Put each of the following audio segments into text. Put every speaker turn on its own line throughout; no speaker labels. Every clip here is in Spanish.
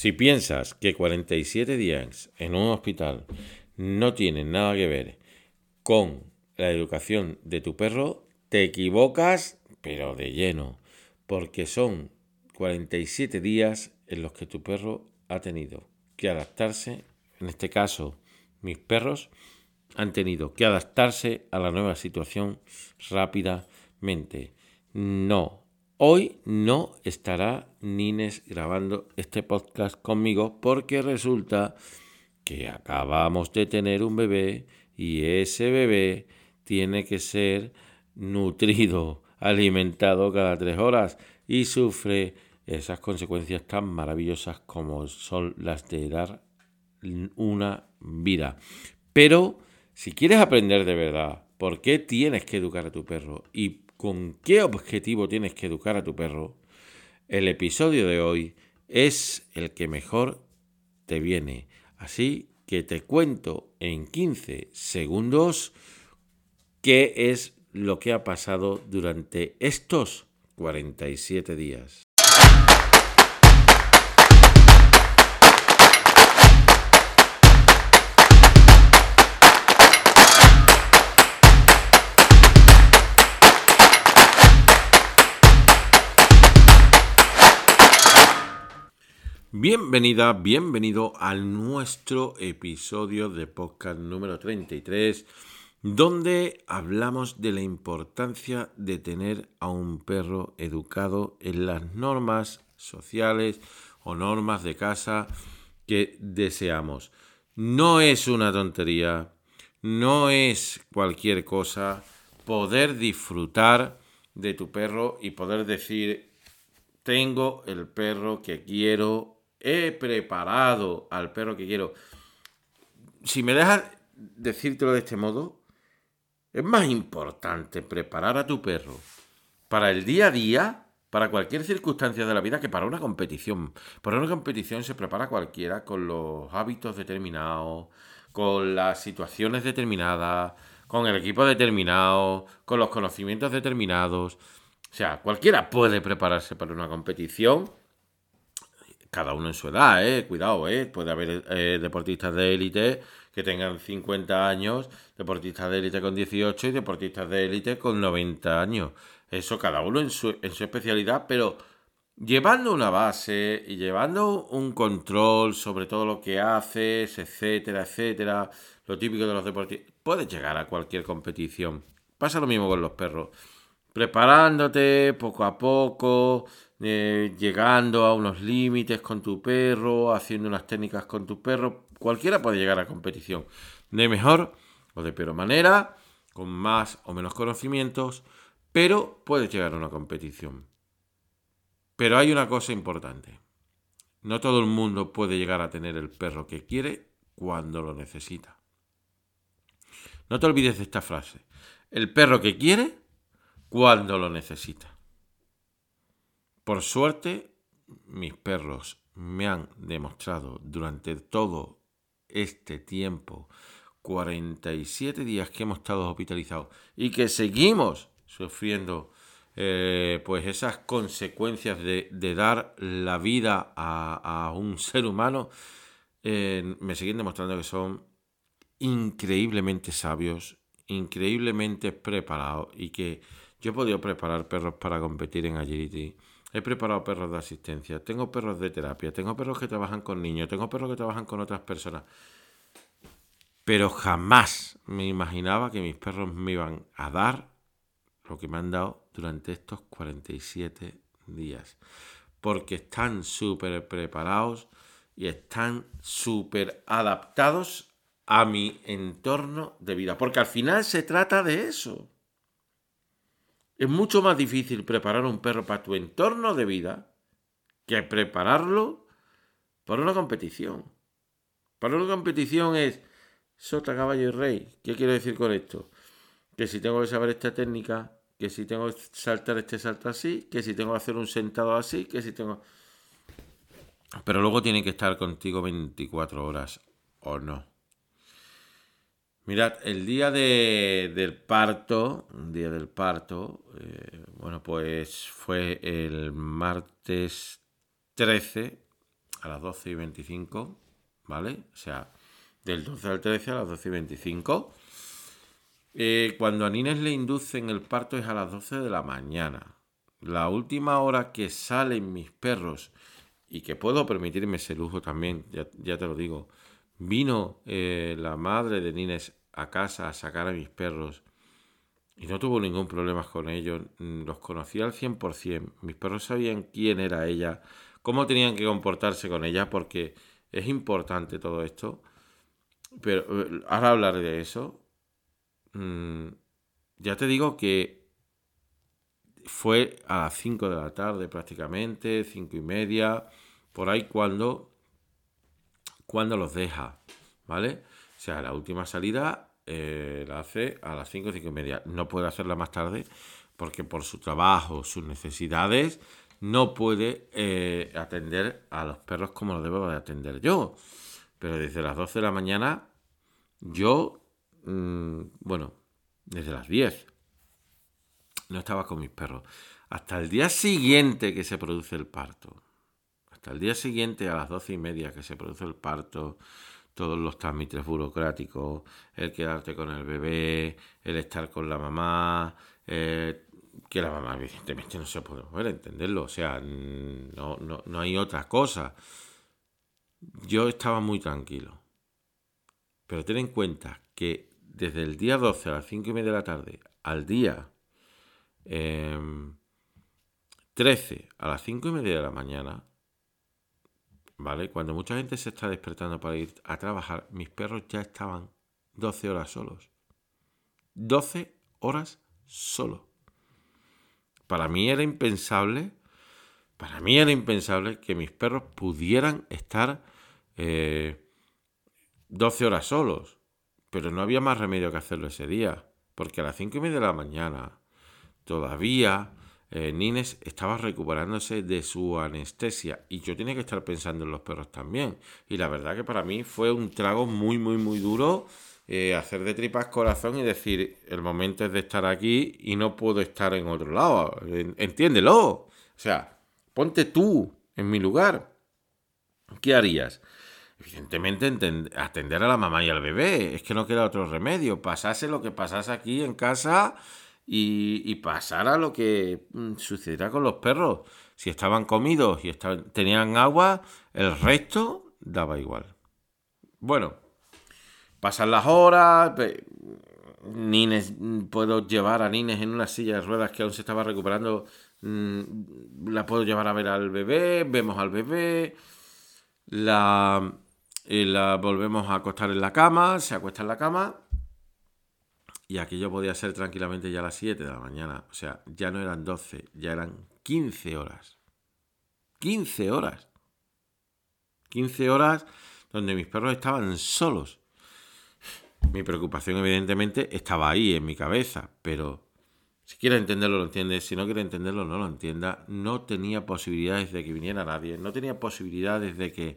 Si piensas que 47 días en un hospital no tienen nada que ver con la educación de tu perro, te equivocas, pero de lleno, porque son 47 días en los que tu perro ha tenido que adaptarse, en este caso mis perros han tenido que adaptarse a la nueva situación rápidamente. No, hoy no estará Nines grabando este podcast conmigo porque resulta que acabamos de tener un bebé y ese bebé tiene que ser nutrido, alimentado cada tres horas y sufre esas consecuencias tan maravillosas como son las de dar una vida. Pero si quieres aprender de verdad por qué tienes que educar a tu perro y con qué objetivo tienes que educar a tu perro, el episodio de hoy es el que mejor te viene. Así que te cuento en 15 segundos qué es lo que ha pasado durante estos 47 días. Bienvenida, bienvenido al nuestro episodio de podcast número 33, donde hablamos de la importancia de tener a un perro educado en las normas sociales o normas de casa que deseamos. No es una tontería, no es cualquier cosa poder disfrutar de tu perro y poder decir, tengo el perro que quiero he preparado al perro que quiero. Si me dejas decírtelo de este modo, es más importante preparar a tu perro para el día a día, para cualquier circunstancia de la vida, que para una competición. Para una competición se prepara cualquiera con los hábitos determinados, con las situaciones determinadas, con el equipo determinado, con los conocimientos determinados. O sea, cualquiera puede prepararse para una competición cada uno en su edad, ¿eh? Cuidado, ¿eh? Puede haber eh, deportistas de élite que tengan 50 años, deportistas de élite con 18 y deportistas de élite con 90 años. Eso cada uno en su, en su especialidad, pero llevando una base y llevando un control sobre todo lo que haces, etcétera, etcétera, lo típico de los deportistas, puedes llegar a cualquier competición. Pasa lo mismo con los perros. Preparándote poco a poco, eh, llegando a unos límites con tu perro, haciendo unas técnicas con tu perro. Cualquiera puede llegar a competición, de mejor o de peor manera, con más o menos conocimientos, pero puedes llegar a una competición. Pero hay una cosa importante. No todo el mundo puede llegar a tener el perro que quiere cuando lo necesita. No te olvides de esta frase. El perro que quiere cuando lo necesita. Por suerte, mis perros me han demostrado durante todo este tiempo, 47 días que hemos estado hospitalizados y que seguimos sufriendo eh, pues esas consecuencias de, dar la vida a, un ser humano, eh, me siguen demostrando que son increíblemente sabios, increíblemente preparados y que yo he podido preparar perros para competir en agility He preparado perros de asistencia, tengo perros de terapia, tengo perros que trabajan con niños, tengo perros que trabajan con otras personas. Pero jamás me imaginaba que mis perros me iban a dar lo que me han dado durante estos 47 días. Porque están súper preparados y están súper adaptados a mi entorno de vida. Porque al final se trata de eso. Es mucho más difícil preparar un perro para tu entorno de vida que prepararlo para una competición. Para una competición es sota, caballo y rey. ¿Qué quiero decir con esto? Que si tengo que saber esta técnica, que si tengo que saltar este salto así, que si tengo que hacer un sentado así, que si tengo... Pero luego tiene que estar contigo 24 horas o no. Mirad, el día del parto, día del parto, eh, bueno, pues fue el martes 13, a las 12 y 25, ¿vale? O sea, del 12 al 13 a las 12 y 25. Eh, cuando a Nines le inducen el parto es a las 12 de la mañana. La última hora que salen mis perros y que puedo permitirme ese lujo también, ya, te lo digo, vino eh, la madre de Nines a casa a sacar a mis perros y no tuvo ningún problema con ellos, mm, los conocía al 100%, mis perros sabían quién era ella, cómo tenían que comportarse con ella, porque es importante todo esto. Pero eh, ahora hablaré de eso. Mm, ya te digo que fue a las 5 de la tarde prácticamente, 5 y media, por ahí cuando, cuando los deja, ¿vale? O sea, la última salida eh, la hace a las 5, 5 y media. No puede hacerla más tarde porque por su trabajo, sus necesidades, no puede eh, atender a los perros como lo debo de atender yo. Pero desde las 12 de la mañana, yo, mm, bueno, desde las 10, no estaba con mis perros. Hasta el día siguiente que se produce el parto. Hasta el día siguiente, a las 12 y media que se produce el parto, todos los trámites burocráticos, el quedarte con el bebé, el estar con la mamá, eh, que la mamá evidentemente no se puede mover, entenderlo, o sea, no, no, no hay otra cosa. Yo estaba muy tranquilo. Pero ten en cuenta que desde el día 12 a las 5 y media de la tarde al día 13 em, a las 5 y media de la mañana, ¿vale? Cuando mucha gente se está despertando para ir a trabajar, mis perros ya estaban 12 horas solos. 12 horas solos. Para mí era impensable, para mí era impensable que mis perros pudieran estar 12 eh, horas solos. Pero no había más remedio que hacerlo ese día. Porque a las 5 y media de la mañana todavía eh, Nines estaba recuperándose de su anestesia y yo tenía que estar pensando en los perros también. Y la verdad que para mí fue un trago muy, muy, muy duro eh, hacer de tripas corazón y decir, el momento es de estar aquí y no puedo estar en otro lado. Entiéndelo. O sea, ponte tú en mi lugar. ¿Qué harías? Evidentemente atender a la mamá y al bebé. Es que no queda otro remedio. Pasase lo que pasase aquí en casa y, y pasara lo que mm, sucederá con los perros. Si estaban comidos y tenían agua, el resto daba igual. Bueno, Pasan las horas, Nines, puedo llevar a Nines en una silla de ruedas que aún se estaba recuperando, mm, la puedo llevar a ver al bebé, vemos al bebé, la, la volvemos a acostar en la cama, se acuesta en la cama y aquello podía ser tranquilamente ya a las 7 de la mañana, o sea, ya no eran 12, ya eran 15 horas. 15 horas. 15 horas donde mis perros estaban solos. Mi preocupación, evidentemente, estaba ahí en mi cabeza, pero si quiere entenderlo, lo entiende. Si no quiere entenderlo, no lo entienda. No tenía posibilidades de que viniera nadie. No tenía posibilidades de que.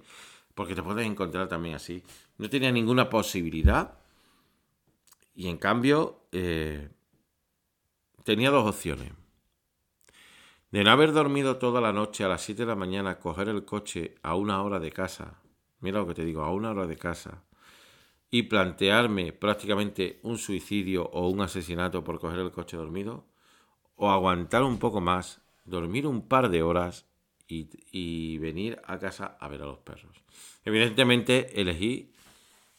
Porque te puedes encontrar también así. No tenía ninguna posibilidad. Y en cambio, eh, tenía dos opciones. De no haber dormido toda la noche a las 7 de la mañana, coger el coche a una hora de casa. Mira lo que te digo, a una hora de casa y plantearme prácticamente un suicidio o un asesinato por coger el coche dormido, o aguantar un poco más, dormir un par de horas y, venir a casa a ver a los perros. Evidentemente elegí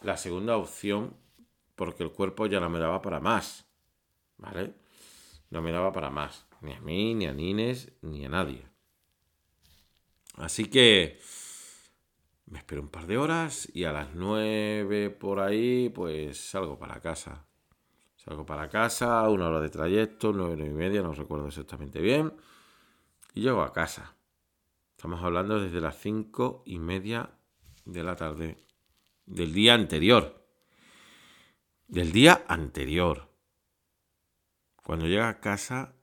la segunda opción porque el cuerpo ya no me daba para más, ¿vale? No me daba para más, ni a mí, ni a Nines, ni a nadie. Así que me espero un par de horas y a las nueve por ahí, pues salgo para casa. Salgo para casa, una hora de trayecto, nueve, y media, no recuerdo exactamente bien. Y llego a casa. Estamos hablando desde las cinco y media de la tarde del día anterior. Del día anterior. Cuando llega a casa,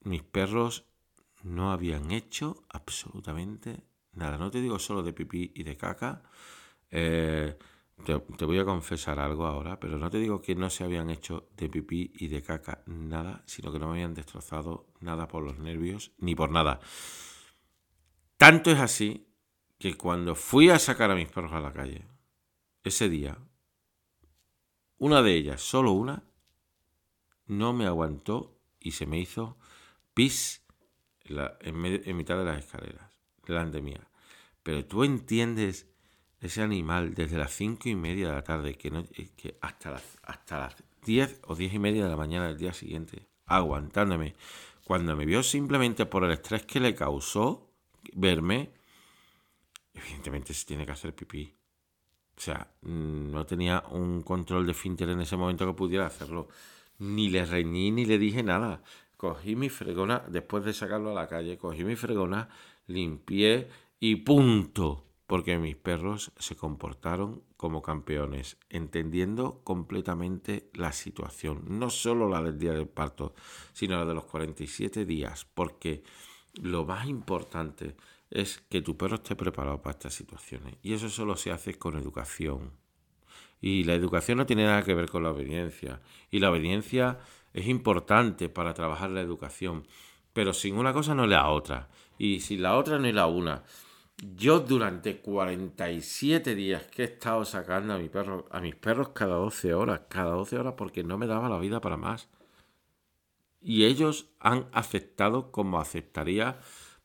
mis perros no habían hecho absolutamente Nada, no te digo solo de pipí y de caca. Eh, te, voy a confesar algo ahora, pero no te digo que no se habían hecho de pipí y de caca nada, sino que no me habían destrozado nada por los nervios ni por nada. Tanto es así que cuando fui a sacar a mis perros a la calle, ese día, una de ellas, solo una, no me aguantó y se me hizo pis en, mitad de las escaleras, delante mía. Pero tú entiendes ese animal desde las cinco y media de la tarde que, no, que hasta, las, hasta las diez o diez y media de la mañana del día siguiente, aguantándome. Cuando me vio simplemente por el estrés que le causó verme, evidentemente se tiene que hacer pipí. O sea, mm, no tenía un control de finter en ese momento que pudiera hacerlo. Ni le reñí ni le dije nada. Cogí mi fregona, después de sacarlo a la calle, cogí mi fregona, limpié y punto. Porque mis perros se comportaron como campeones, entendiendo completamente la situación. No solo la del día del parto, sino la de los 47 días. Porque lo más importante es que tu perro esté preparado para estas situaciones. Y eso solo se hace con educación. Y la educación no tiene nada que ver con la obediencia. Y la obediencia es importante para trabajar la educación. Pero sin una cosa no es la otra. Y sin la otra no es la una. Yo durante 47 días que he estado sacando a, mi perro, a mis perros cada 12 horas, cada 12 horas porque no me daba la vida para más. Y ellos han aceptado como aceptaría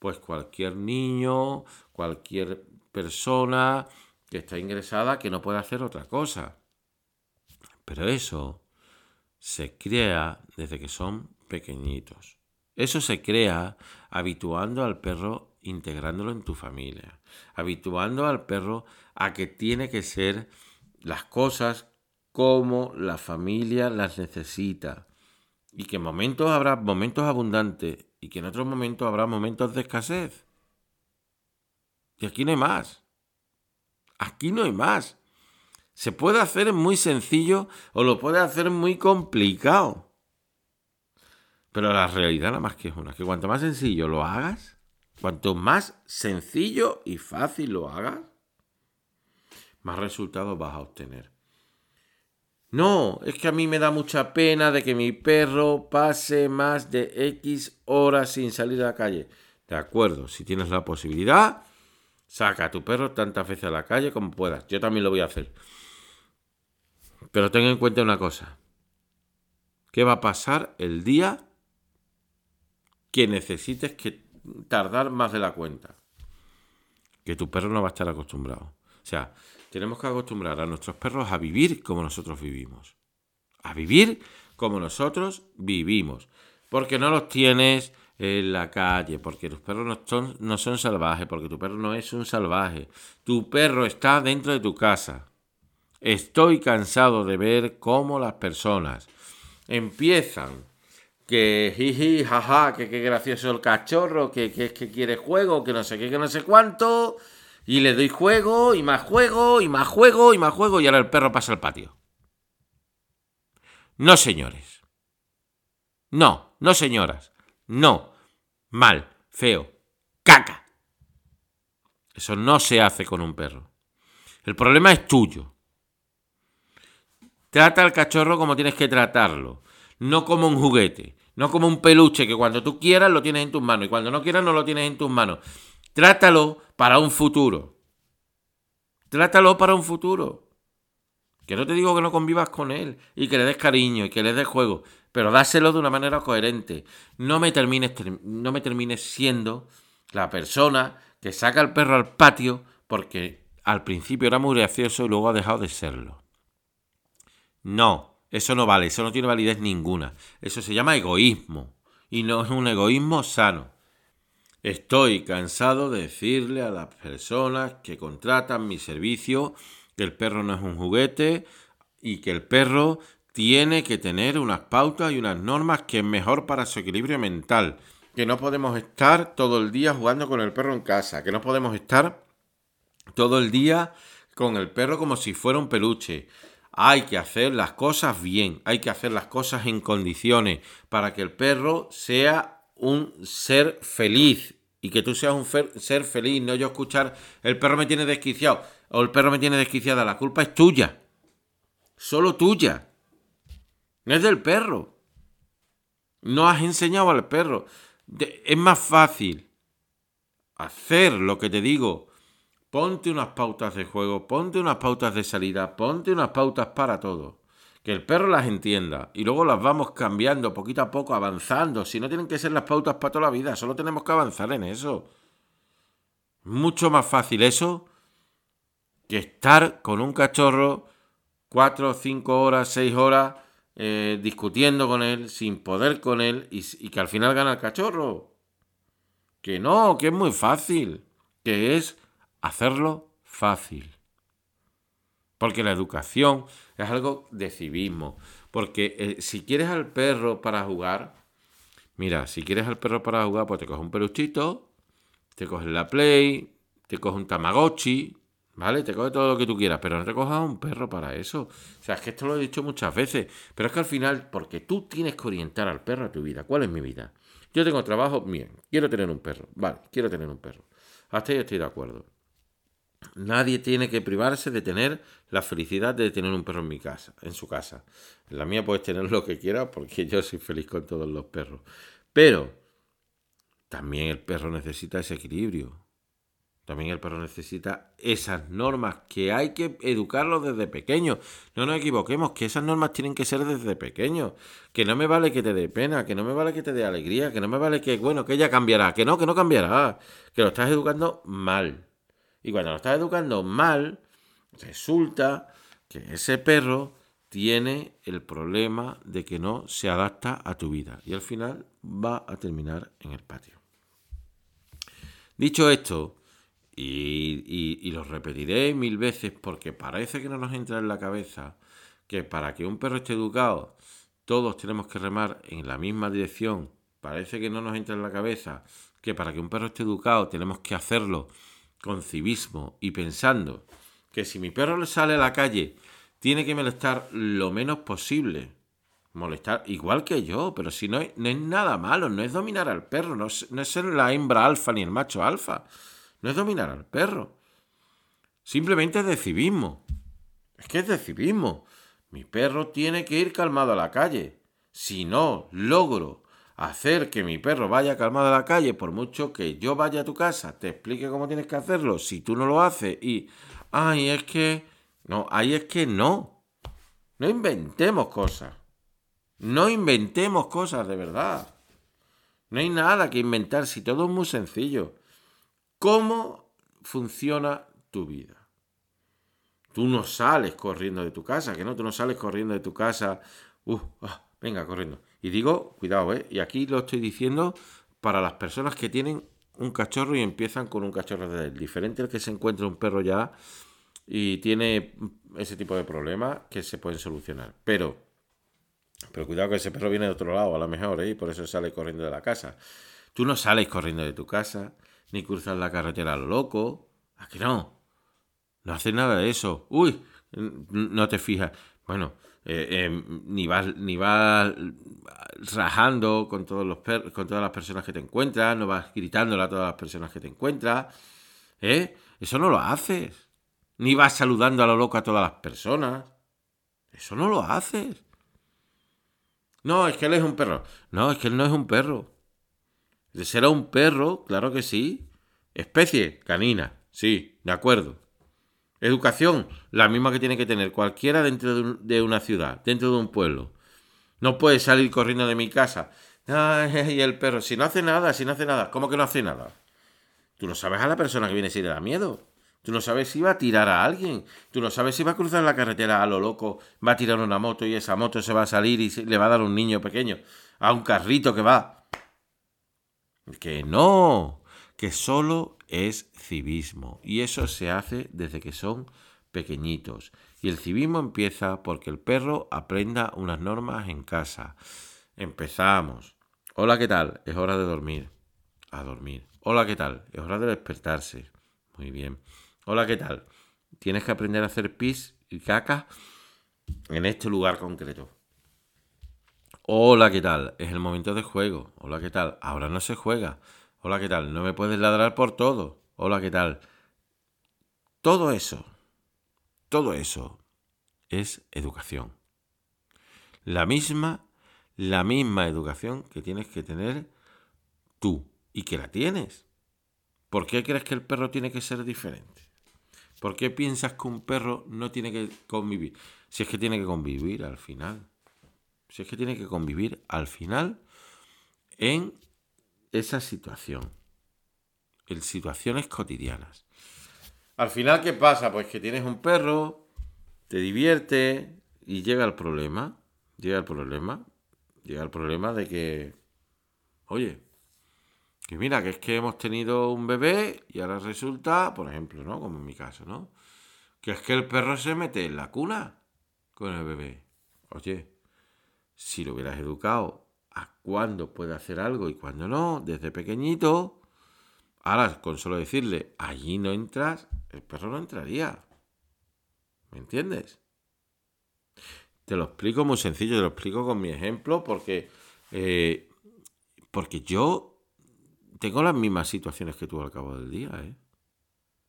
pues cualquier niño, cualquier persona que está ingresada que no puede hacer otra cosa. Pero eso se crea desde que son pequeñitos. Eso se crea habituando al perro, integrándolo en tu familia, habituando al perro a que tiene que ser las cosas como la familia las necesita. Y que en momentos habrá momentos abundantes y que en otros momentos habrá momentos de escasez. Y aquí no hay más. Aquí no hay más. Se puede hacer muy sencillo o lo puede hacer muy complicado. Pero la realidad nada más que es una, que cuanto más sencillo lo hagas, cuanto más sencillo y fácil lo hagas, más resultados vas a obtener. No, es que a mí me da mucha pena de que mi perro pase más de X horas sin salir a la calle. De acuerdo, si tienes la posibilidad, saca a tu perro tantas veces a la calle como puedas. Yo también lo voy a hacer. Pero ten en cuenta una cosa. ¿Qué va a pasar el día que necesites que tardar más de la cuenta? Que tu perro no va a estar acostumbrado. O sea, tenemos que acostumbrar a nuestros perros a vivir como nosotros vivimos. A vivir como nosotros vivimos. Porque no los tienes en la calle, porque tus perros no son, salvajes, porque tu perro no es un salvaje. Tu perro está dentro de tu casa. Estoy cansado de ver cómo las personas empiezan que jiji, jaja, que qué gracioso el cachorro, que, que, que quiere juego, que no sé qué, que no sé cuánto, y le doy juego, y más juego, y más juego, y más juego, y ahora el perro pasa al patio. No, señores. No, no, señoras. No. Mal, feo, caca. Eso no se hace con un perro. El problema es tuyo. Trata al cachorro como tienes que tratarlo, no como un juguete, no como un peluche que cuando tú quieras lo tienes en tus manos y cuando no quieras no lo tienes en tus manos. Trátalo para un futuro. Trátalo para un futuro. Que no te digo que no convivas con él y que le des cariño y que le des juego, pero dáselo de una manera coherente. No me termines, no me termines siendo la persona que saca al perro al patio porque al principio era muy gracioso y luego ha dejado de serlo. No, eso no vale, eso no tiene validez ninguna. Eso se llama egoísmo y no es un egoísmo sano. Estoy cansado de decirle a las personas que contratan mi servicio que el perro no es un juguete y que el perro tiene que tener unas pautas y unas normas que es mejor para su equilibrio mental. Que no podemos estar todo el día jugando con el perro en casa. Que no podemos estar todo el día con el perro como si fuera un peluche. Hay que hacer las cosas bien, hay que hacer las cosas en condiciones para que el perro sea un ser feliz y que tú seas un ser feliz, no yo escuchar el perro me tiene desquiciado o el perro me tiene desquiciada, la culpa es tuya, solo tuya, no es del perro. No has enseñado al perro. es más fácil hacer lo que te digo ponte unas pautas de juego, ponte unas pautas de salida, ponte unas pautas para todo. Que el perro las entienda y luego las vamos cambiando poquito a poco, avanzando. Si no tienen que ser las pautas para toda la vida, solo tenemos que avanzar en eso. Mucho más fácil eso que estar con un cachorro cuatro, cinco horas, seis horas eh, discutiendo con él, sin poder con él y, y que al final gana el cachorro. Que no, que es muy fácil, que es hacerlo fácil. Porque la educación es algo de civismo. Porque eh, si quieres al perro para jugar, mira, si quieres al perro para jugar, pues te coges un peluchito, te coges la Play, te coges un Tamagotchi, ¿vale? Te coges todo lo que tú quieras, pero no te cojas un perro para eso. O sea, es que esto lo he dicho muchas veces, pero es que al final, porque tú tienes que orientar al perro a tu vida. ¿Cuál es mi vida? Yo tengo trabajo, bien, quiero tener un perro, vale, quiero tener un perro. Hasta ahí estoy de acuerdo. Nadie tiene que privarse de tener la felicidad de tener un perro en mi casa, en su casa. En la mía puedes tener lo que quieras porque yo soy feliz con todos los perros. Pero también el perro necesita ese equilibrio. También el perro necesita esas normas que hay que educarlo desde pequeño. No nos equivoquemos, que esas normas tienen que ser desde pequeño. Que no me vale que te dé pena, que no me vale que te dé alegría, que no me vale que, bueno, que ella cambiará, que no, que no cambiará, que lo estás educando mal. Y cuando lo estás educando mal, resulta que ese perro tiene el problema de que no se adapta a tu vida y al final va a terminar en el patio. Dicho esto, y, lo repetiré mil veces porque parece que no nos entra en la cabeza que para que un perro esté educado todos tenemos que remar en la misma dirección. Parece que no nos entra en la cabeza que para que un perro esté educado tenemos que hacerlo con civismo y pensando que si mi perro le sale a la calle, tiene que molestar lo menos posible. Molestar igual que yo, pero si no, no es nada malo, no es dominar al perro, no es, no es ser la hembra alfa ni el macho alfa, no es dominar al perro. Simplemente es de civismo. Es que es de civismo. Mi perro tiene que ir calmado a la calle. Si no logro hacer que mi perro vaya calmado a la calle, por mucho que yo vaya a tu casa, te explique cómo tienes que hacerlo, si tú no lo haces y, ay, es que, no, ahí es que no. No inventemos cosas. No inventemos cosas de verdad. No hay nada que inventar, si todo es muy sencillo. ¿Cómo funciona tu vida? Tú no sales corriendo de tu casa, que no, tú no sales corriendo de tu casa. Uh, ah, venga, corriendo. Y digo, cuidado, ¿eh? Y aquí lo estoy diciendo para las personas que tienen un cachorro y empiezan con un cachorro de él. Diferente al que se encuentra un perro ya y tiene ese tipo de problemas que se pueden solucionar. Pero, pero cuidado que ese perro viene de otro lado, a lo mejor, ¿eh? Y por eso sale corriendo de la casa. Tú no sales corriendo de tu casa, ni cruzas la carretera a lo loco. Aquí no. No haces nada de eso. Uy, no te fijas. Bueno, eh, eh, ni vas ni vas rajando con todos los con todas las personas que te encuentras, no vas gritándole a todas las personas que te encuentras, ¿eh? Eso no lo haces. Ni vas saludando a lo loco a todas las personas. Eso no lo haces. No, es que él es un perro. No, es que él no es un perro. ¿Será un perro? Claro que sí. Especie canina. Sí, de acuerdo. Educación, la misma que tiene que tener cualquiera dentro de, una ciudad, dentro de un pueblo. No puede salir corriendo de mi casa. Ay, el perro, si no hace nada, si no hace nada. ¿Cómo que no hace nada? Tú no sabes a la persona que viene si le da miedo. Tú no sabes si va a tirar a alguien. Tú no sabes si va a cruzar la carretera a lo loco, va a tirar una moto y esa moto se va a salir y le va a dar un niño pequeño, a un carrito que va. Que no, que solo es civismo y eso se hace desde que son pequeñitos. Y el civismo empieza porque el perro aprenda unas normas en casa. Empezamos. Hola, ¿qué tal? Es hora de dormir. A dormir. Hola, ¿qué tal? Es hora de despertarse. Muy bien. Hola, ¿qué tal? Tienes que aprender a hacer pis y caca en este lugar concreto. Hola, ¿qué tal? Es el momento de juego. Hola, ¿qué tal? Ahora no se juega. Hola, ¿qué tal? No me puedes ladrar por todo. Hola, ¿qué tal? Todo eso, todo eso es educación. La misma, la misma educación que tienes que tener tú y que la tienes. ¿Por qué crees que el perro tiene que ser diferente? ¿Por qué piensas que un perro no tiene que convivir? Si es que tiene que convivir al final. Si es que tiene que convivir al final en esa situación. En situaciones cotidianas. Al final, ¿qué pasa? Pues que tienes un perro, te divierte y llega el problema. Llega el problema. Llega el problema de que, oye, que mira, que es que hemos tenido un bebé y ahora resulta, por ejemplo, ¿no? Como en mi caso, ¿no? Que es que el perro se mete en la cuna con el bebé. Oye, si lo hubieras educado a cuándo puede hacer algo y cuándo no, desde pequeñito, ahora con solo decirle, allí no entras, el perro no entraría. ¿Me entiendes? Te lo explico muy sencillo, te lo explico con mi ejemplo porque, eh, porque yo tengo las mismas situaciones que tú al cabo del día, ¿eh?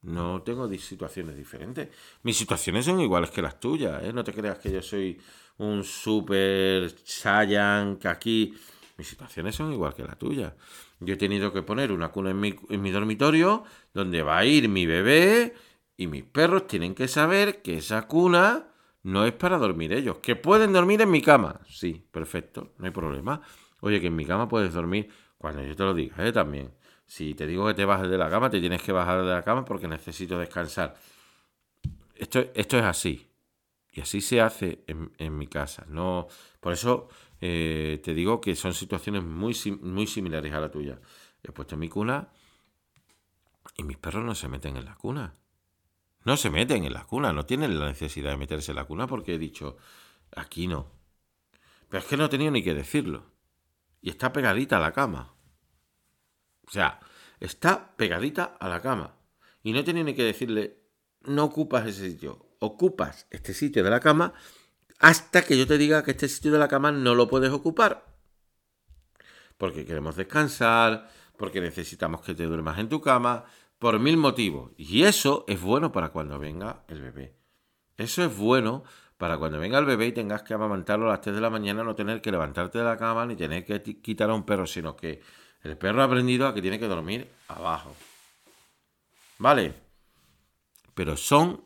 No tengo situaciones diferentes. Mis situaciones son iguales que las tuyas, ¿eh? No te creas que yo soy un super Saiyan que aquí... Mis situaciones son igual que la tuya. Yo he tenido que poner una cuna en mi, en mi dormitorio donde va a ir mi bebé y mis perros tienen que saber que esa cuna no es para dormir ellos. Que pueden dormir en mi cama. Sí, perfecto, no hay problema. Oye, que en mi cama puedes dormir cuando yo te lo diga, ¿eh? También. Si te digo que te bajes de la cama, te tienes que bajar de la cama porque necesito descansar. Esto, esto es así. Y así se hace en, mi casa. No, por eso eh, te digo que son situaciones muy, muy similares a la tuya. He puesto mi cuna y mis perros no se meten en la cuna. No se meten en la cuna, no tienen la necesidad de meterse en la cuna porque he dicho, aquí no. Pero es que no he tenido ni que decirlo. Y está pegadita a la cama. O sea, está pegadita a la cama. Y no tiene que decirle, no ocupas ese sitio. Ocupas este sitio de la cama hasta que yo te diga que este sitio de la cama no lo puedes ocupar. Porque queremos descansar, porque necesitamos que te duermas en tu cama, por mil motivos. Y eso es bueno para cuando venga el bebé. Eso es bueno para cuando venga el bebé y tengas que amamantarlo a las 3 de la mañana, no tener que levantarte de la cama ni tener que quitar a un perro, sino que el perro ha aprendido a que tiene que dormir abajo. ¿Vale? Pero son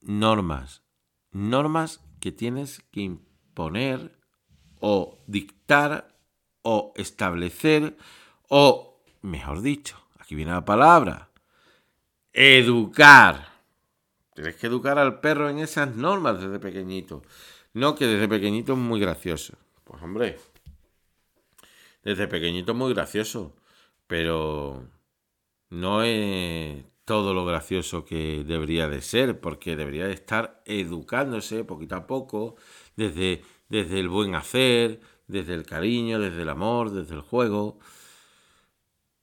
normas. Normas que tienes que imponer o dictar o establecer o, mejor dicho, aquí viene la palabra, educar. Tienes que educar al perro en esas normas desde pequeñito. No que desde pequeñito es muy gracioso. Pues hombre, desde pequeñito muy gracioso, pero no es todo lo gracioso que debería de ser, porque debería de estar educándose poquito a poco, desde, desde el buen hacer, desde el cariño, desde el amor, desde el juego.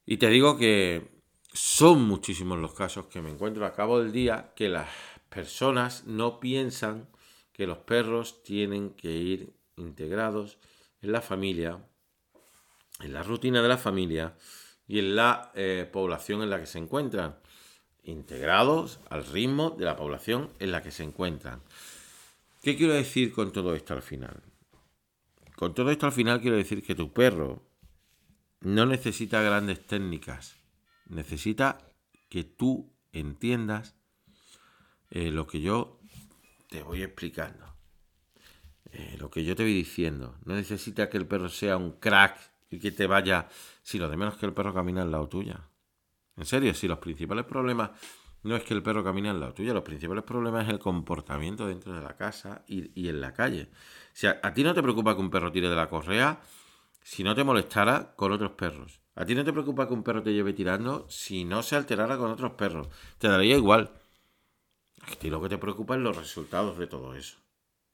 Y te digo que son muchísimos los casos que me encuentro a cabo del día que las personas no piensan que los perros tienen que ir integrados en la familia en la rutina de la familia y en la eh, población en la que se encuentran, integrados al ritmo de la población en la que se encuentran. ¿Qué quiero decir con todo esto al final? Con todo esto al final quiero decir que tu perro no necesita grandes técnicas, necesita que tú entiendas eh, lo que yo te voy explicando, eh, lo que yo te voy diciendo. No necesita que el perro sea un crack y que te vaya, si lo de menos que el perro camina al lado tuya. En serio, si los principales problemas no es que el perro camine al lado tuya, los principales problemas es el comportamiento dentro de la casa y, en la calle. Si a, ti no te preocupa que un perro tire de la correa, si no te molestara con otros perros. A ti no te preocupa que un perro te lleve tirando si no se alterara con otros perros. Te daría igual. A ti lo que te preocupa es los resultados de todo eso.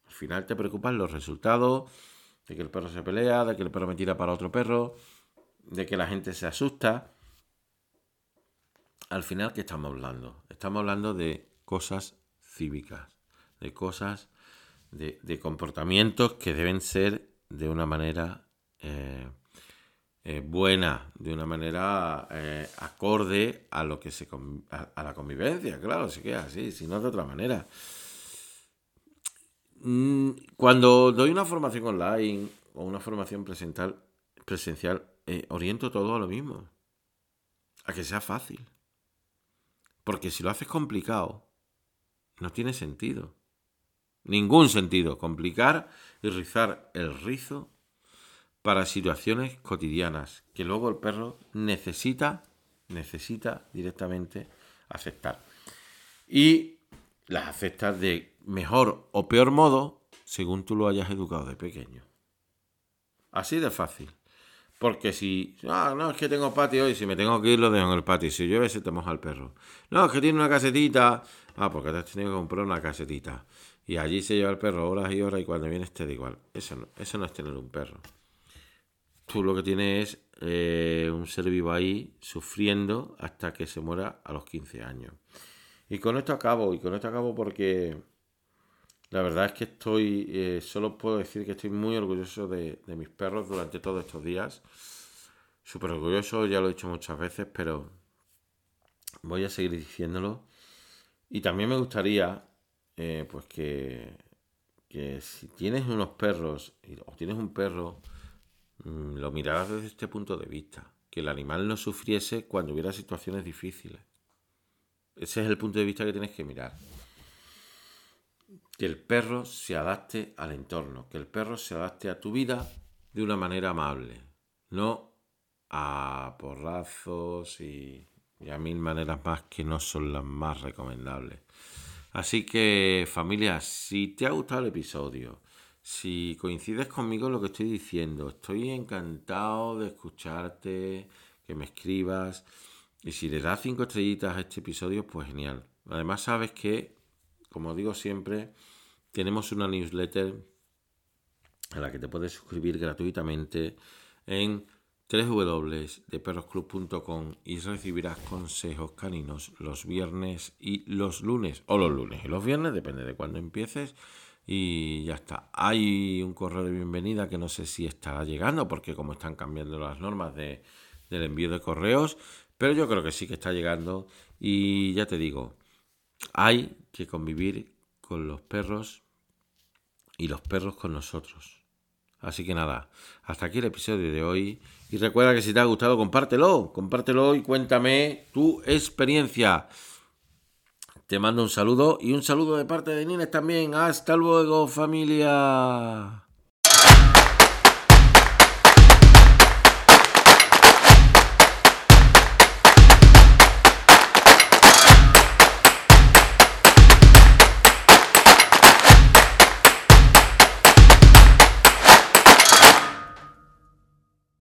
Al final te preocupan los resultados de que el perro se pelea, de que el perro me tira para otro perro, de que la gente se asusta. Al final, ¿qué estamos hablando? Estamos hablando de cosas cívicas, de cosas, de, comportamientos que deben ser de una manera eh, eh, buena, de una manera eh, acorde a lo que se a, la convivencia, claro, si queda así, si no de otra manera. Mm, cuando doy una formación online o una formación presencial, presencial eh, oriento todo a lo mismo. A que sea fácil. Porque si lo haces complicado, No tiene sentido. Ningún sentido. Complicar y rizar el rizo para situaciones cotidianas que luego el perro necesita, necesita directamente aceptar. Y las aceptas de mejor o peor modo según tú lo hayas educado de pequeño. Así de fácil. Porque si, ah, no, es que tengo patio y si me tengo que ir lo dejo en el patio. Si llueve se te moja el perro. No, es que tiene una casetita. Ah, porque te has tenido que comprar una casetita. Y allí se lleva el perro horas y horas y cuando vienes te da igual. Eso no, eso no es tener un perro. Tú lo que tienes es eh, un ser vivo ahí sufriendo hasta que se muera a los 15 años. Y con esto acabo, y con esto acabo porque la verdad es que estoy, eh, solo puedo decir que estoy muy orgulloso de, mis perros durante todos estos días. Súper orgulloso, ya lo he dicho muchas veces, pero voy a seguir diciéndolo. Y también me gustaría, eh, pues que, que si tienes unos perros o tienes un perro, mm, lo miraras desde este punto de vista. Que el animal no sufriese cuando hubiera situaciones difíciles. Ese es el punto de vista que tienes que mirar que el perro se adapte al entorno, que el perro se adapte a tu vida de una manera amable, no a porrazos y, a mil maneras más que no son las más recomendables. Así que familia, si te ha gustado el episodio, si coincides conmigo en lo que estoy diciendo, estoy encantado de escucharte, que me escribas. Y si le das cinco estrellitas a este episodio, pues genial. Además sabes que, como digo siempre, tenemos una newsletter a la que te puedes suscribir gratuitamente en www.deperrosclub.com y recibirás consejos caninos los viernes y los lunes, o los lunes y los viernes, depende de cuándo empieces. Y ya está. Hay un correo de bienvenida que no sé si estará llegando, porque como están cambiando las normas de, del envío de correos, pero yo creo que sí que está llegando. Y ya te digo, hay que convivir con los perros y los perros con nosotros. Así que nada, hasta aquí el episodio de hoy. Y recuerda que si te ha gustado, compártelo, compártelo y cuéntame tu experiencia. Te mando un saludo y un saludo de parte de Nines también. Hasta luego, familia.